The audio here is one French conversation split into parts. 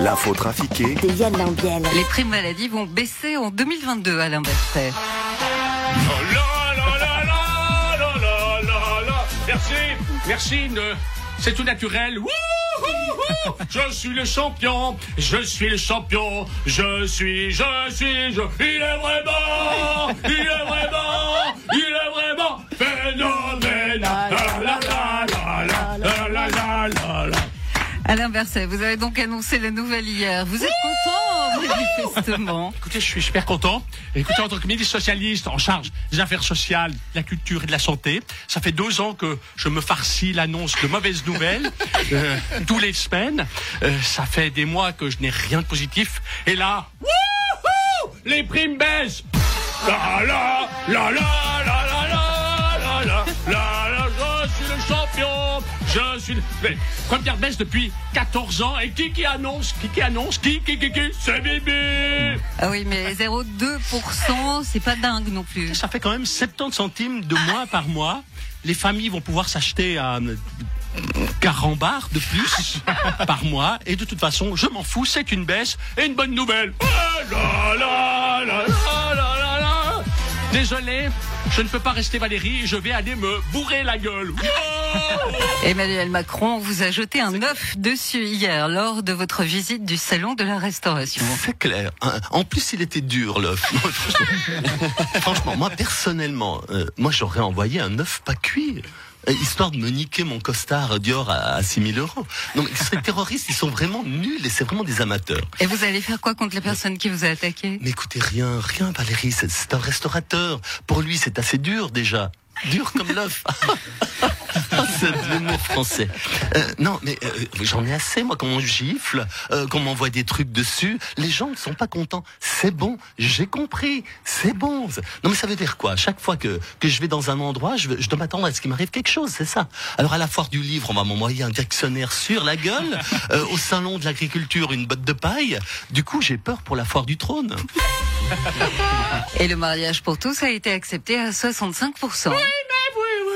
L'info trafiquée de Yann Lambiel. Les primes maladies vont baisser en 2022, Alain Berset. Oh là là là là là là là là. Merci, merci. ne- C'est tout naturel. Wouh. Je suis le champion, je suis le champion, je suis, je suis, je. Il est vraiment, il est vraiment, il Alain Berset, vous avez donc annoncé la nouvelle hier. Vous êtes content, manifestement. Écoutez, je suis super content. Écoutez, en tant que ministre socialiste en charge des affaires sociales, de la culture et de la santé, ça fait deux ans que je me farcis l'annonce de mauvaises nouvelles euh, tous les semaines. Euh, ça fait des mois que je n'ai rien de positif. Et là, wouhou, les primes baissent. La la la la la la la la la la champion. Je suis. le- Mais première baisse depuis 14 ans. Et qui qui annonce Qui qui annonce Qui qui qui qui C'est Bibi. Ah oui, mais 0,2%, c'est pas dingue non plus. Ça fait quand même 70 centimes de moins par mois. Les familles vont pouvoir s'acheter un carambar de plus par mois. Et de toute façon, je m'en fous, c'est une baisse et une bonne nouvelle. Ah, la, la, la, la, la, la, la. Désolé, je ne peux pas rester Valérie, je vais aller me bourrer la gueule. Emmanuel Macron vous a jeté un œuf dessus hier lors de votre visite du salon de la restauration. C'est clair. Hein, En plus, il était dur l'œuf. Franchement, moi personnellement, euh, moi j'aurais envoyé un œuf pas cuit. euh, Histoire de me niquer mon costard Dior à, à 6000 euros. Donc, ces terroristes, ils sont vraiment nuls et c'est vraiment des amateurs. Et vous allez faire quoi contre la personne qui vous a attaqué? Mais écoutez, rien, rien, Valérie, c'est- c'est un restaurateur. Pour lui, c'est assez dur déjà. Dur comme l'œuf. c'est de l'humour français. Euh, non, mais euh, j'en ai assez, moi, qu'on me gifle, euh, qu'on m'envoie des trucs dessus. Les gens ne sont pas contents. C'est bon, j'ai compris. C'est bon. Non, mais ça veut dire quoi? Chaque fois que, que je vais dans un endroit, je, veux- je dois m'attendre à ce qu'il m'arrive quelque chose, c'est ça. Alors, à la foire du livre, on va m'envoyer un dictionnaire sur la gueule. Euh, au salon de l'agriculture, une botte de paille. Du coup, j'ai peur pour la foire du trône. Et le mariage pour tous a été accepté à 65%. Mais oui,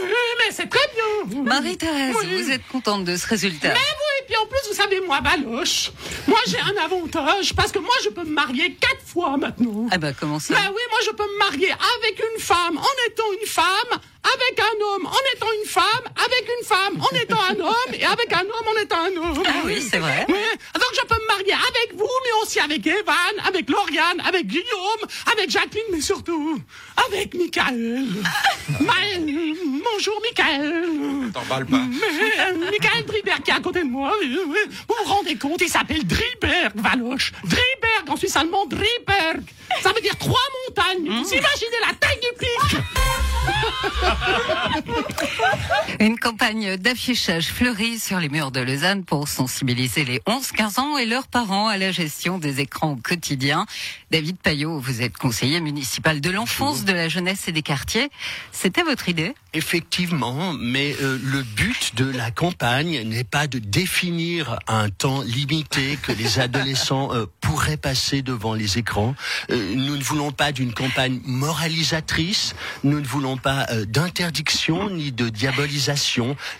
oui, mais c'est très bien. Marie-Thérèse, Oui. vous êtes contente de ce résultat Mais oui, et puis en plus, vous savez, moi, Baloche, moi j'ai un avantage parce que moi je peux me marier quatre fois maintenant. Ah bah comment ça Bah oui, moi je peux me marier avec une femme en étant une femme, avec un homme en étant une femme, avec une femme en étant un homme et avec un homme en étant un homme. Ah oui, c'est vrai. Ouais. Donc je peux me marier avec vous, mais aussi avec Evan, avec Lauriane, avec Guillaume, avec Jacqueline, mais surtout avec Michael. Ma- Bonjour Michael. T'emballes pas. Mais, euh, Michael Driberg qui est à côté de moi. Vous vous rendez compte, il s'appelle Driberg, Valoche. Driberg, en suisse allemand, Driberg. Ça veut dire trois montagnes. Vous imaginez la taille du pic Une campagne d'affichage fleurit sur les murs de Lausanne pour sensibiliser les 11-15 ans et leurs parents à la gestion des écrans au quotidien. David Payot, vous êtes conseiller municipal de l'enfance, de la jeunesse et des quartiers. C'était votre idée? Effectivement, mais euh, le but de la campagne n'est pas de définir un temps limité que les adolescents euh, pourraient passer devant les écrans. Euh, nous ne voulons pas d'une campagne moralisatrice, nous ne voulons pas d'interdiction ni de diabolisation.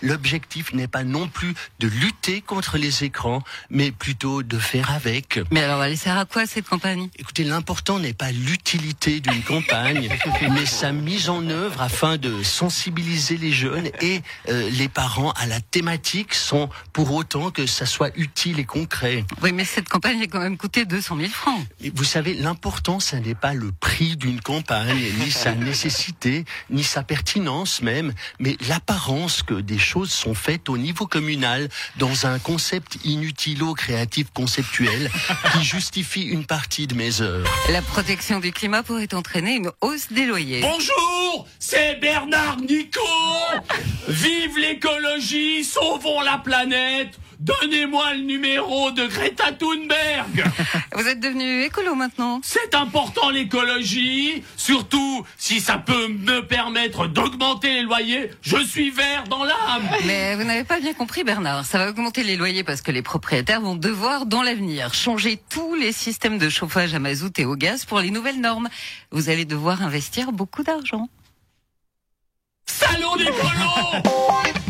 L'objectif n'est pas non plus de lutter contre les écrans, mais plutôt de faire avec. Mais alors, elle sert à quoi cette campagne? Écoutez, l'important n'est pas l'utilité d'une campagne, mais sa mise en œuvre afin de sensibiliser les jeunes et euh, les parents à la thématique sans pour autant que ça soit utile et concret. Oui, mais cette campagne a quand même coûté 200 000 francs. Et vous savez, l'important, ça n'est pas le prix d'une campagne, ni sa nécessité, ni sa pertinence même, mais l'apparence que des choses sont faites au niveau communal dans un concept inutilo-créatif conceptuel qui justifie une partie de mes heures. La protection du climat pourrait entraîner une hausse des loyers. Bonjour, c'est Bernard Nico. Vive l'écologie, sauvons la planète. Donnez-moi le numéro de Greta Thunberg. Vous êtes devenu écolo maintenant C'est important l'écologie, surtout si ça peut me permettre d'augmenter les loyers. Je suis vert dans l'âme. Mais vous n'avez pas bien compris, Bernard. Ça va augmenter les loyers parce que les propriétaires vont devoir, dans l'avenir, changer tous les systèmes de chauffage à mazout et au gaz pour les nouvelles normes. Vous allez devoir investir beaucoup d'argent. Salaud d'écolo